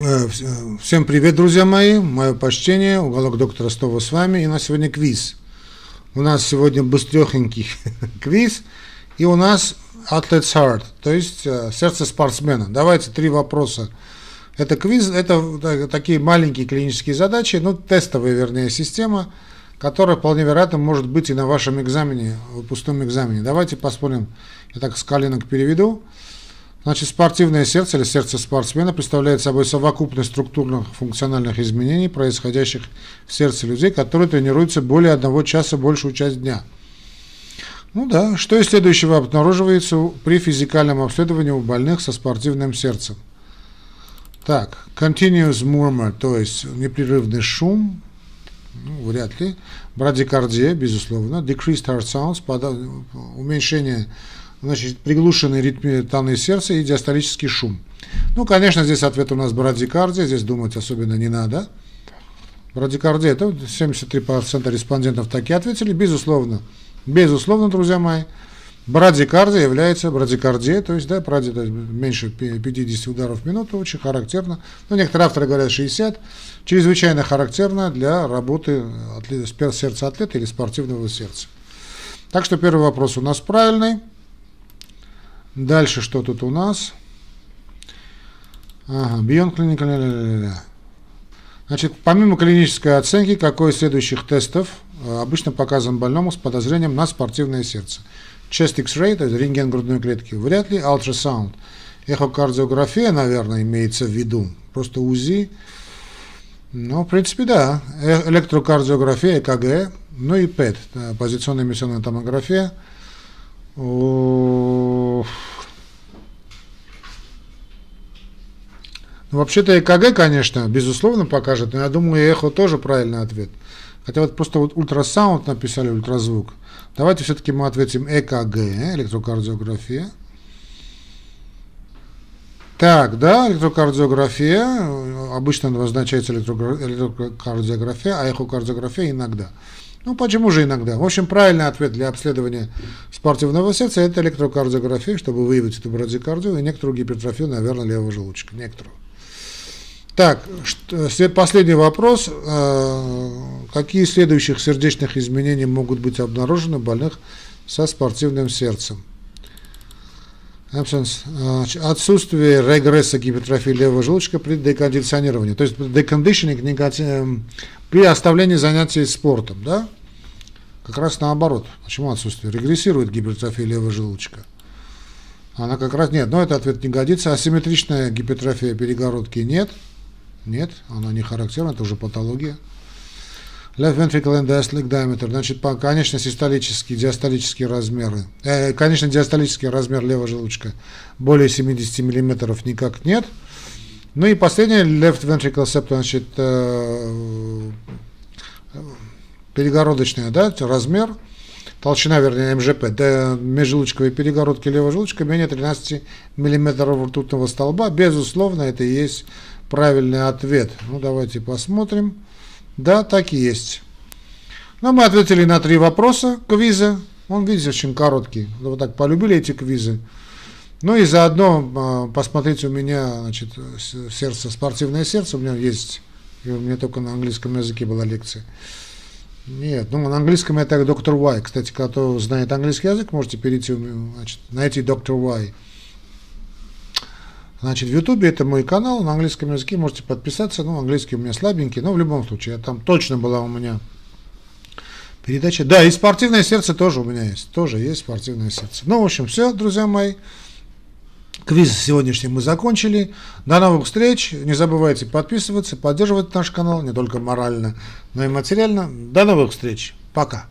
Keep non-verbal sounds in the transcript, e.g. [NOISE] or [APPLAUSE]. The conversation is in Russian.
Э, э, всем привет, друзья мои, мое почтение, уголок доктора Стова с вами, и у нас сегодня квиз. У нас сегодня быстрехенький [LAUGHS] квиз, и у нас Athlete's Heart, то есть э, сердце спортсмена. Давайте три вопроса. Это квиз, это такие маленькие клинические задачи, ну, тестовая, вернее, система, которая вполне вероятно может быть и на вашем экзамене, выпускном экзамене. Давайте посмотрим, я так с коленок переведу. Значит, спортивное сердце или сердце спортсмена представляет собой совокупность структурных функциональных изменений, происходящих в сердце людей, которые тренируются более одного часа большую часть дня. Ну да, что из следующего обнаруживается при физикальном обследовании у больных со спортивным сердцем? Так, continuous murmur, то есть непрерывный шум, ну, вряд ли, брадикардия, безусловно, decreased heart sounds, уменьшение значит, приглушенный ритм таны сердца и диастолический шум. Ну, конечно, здесь ответ у нас брадикардия, здесь думать особенно не надо. Брадикардия, это 73% респондентов такие ответили, безусловно. Безусловно, друзья мои, брадикардия является брадикардией, то есть, да, бради, то есть меньше 50 ударов в минуту, очень характерно. Ну, некоторые авторы говорят 60, чрезвычайно характерно для работы сердца атлета или спортивного сердца. Так что первый вопрос у нас правильный. Дальше что тут у нас? Ага, Beyond Clinical. Значит, помимо клинической оценки, какой из следующих тестов э, обычно показан больному с подозрением на спортивное сердце? Chest X-ray, то есть рентген грудной клетки, вряд ли, ультрассаунд. Эхокардиография, наверное, имеется в виду, просто УЗИ. Ну, в принципе, да. Э, электрокардиография, ЭКГ, ну и ПЭТ, позиционная эмиссионная томография. Ну, вообще-то ЭКГ, конечно, безусловно покажет, но я думаю, эхо тоже правильный ответ. Хотя вот просто вот ультрасаунд написали, ультразвук. Давайте все-таки мы ответим ЭКГ, электрокардиография. Так, да, электрокардиография, обычно обозначается электрокардиография, а эхокардиография иногда. Ну, почему же иногда? В общем, правильный ответ для обследования спортивного сердца – это электрокардиография, чтобы выявить эту брадикардию и некоторую гипертрофию, наверное, левого желудочка. Некоторую. Так, последний вопрос. Э, какие следующих сердечных изменений могут быть обнаружены у больных со спортивным сердцем? Отсутствие регресса гипертрофии левого желудочка при декондиционировании. То есть декондишнинг эм, при оставлении занятий спортом. Да? Как раз наоборот. Почему отсутствие? Регрессирует гипертрофия левого желудочка. Она как раз нет, но этот ответ не годится. Асимметричная гипертрофия перегородки нет. Нет, она не характерна, это уже патология. Left ventricle diastolic diameter, значит, по, конечно, систолические, диастолические размеры. Э, конечно, диастолический размер левого желудочка более 70 мм никак нет. Ну и последнее, left ventricle septum, значит, э, перегородочная, да, размер, толщина, вернее, МЖП, да, межжелудочковой перегородки левого желудочка менее 13 мм ртутного столба. Безусловно, это и есть правильный ответ. Ну, давайте посмотрим. Да, так и есть. Ну, мы ответили на три вопроса квиза. Он, видите, очень короткий. Вы так полюбили эти квизы. Ну и заодно а, посмотрите у меня, значит, сердце, спортивное сердце. У меня есть, у меня только на английском языке была лекция. Нет, ну на английском это доктор Уай. Кстати, кто знает английский язык, можете перейти, значит, найти доктор Уай. Значит, в Ютубе это мой канал, на английском языке можете подписаться. Ну, английский у меня слабенький, но в любом случае, там точно была у меня передача. Да, и спортивное сердце тоже у меня есть. Тоже есть спортивное сердце. Ну, в общем, все, друзья мои. Квиз сегодняшний мы закончили. До новых встреч. Не забывайте подписываться, поддерживать наш канал не только морально, но и материально. До новых встреч. Пока.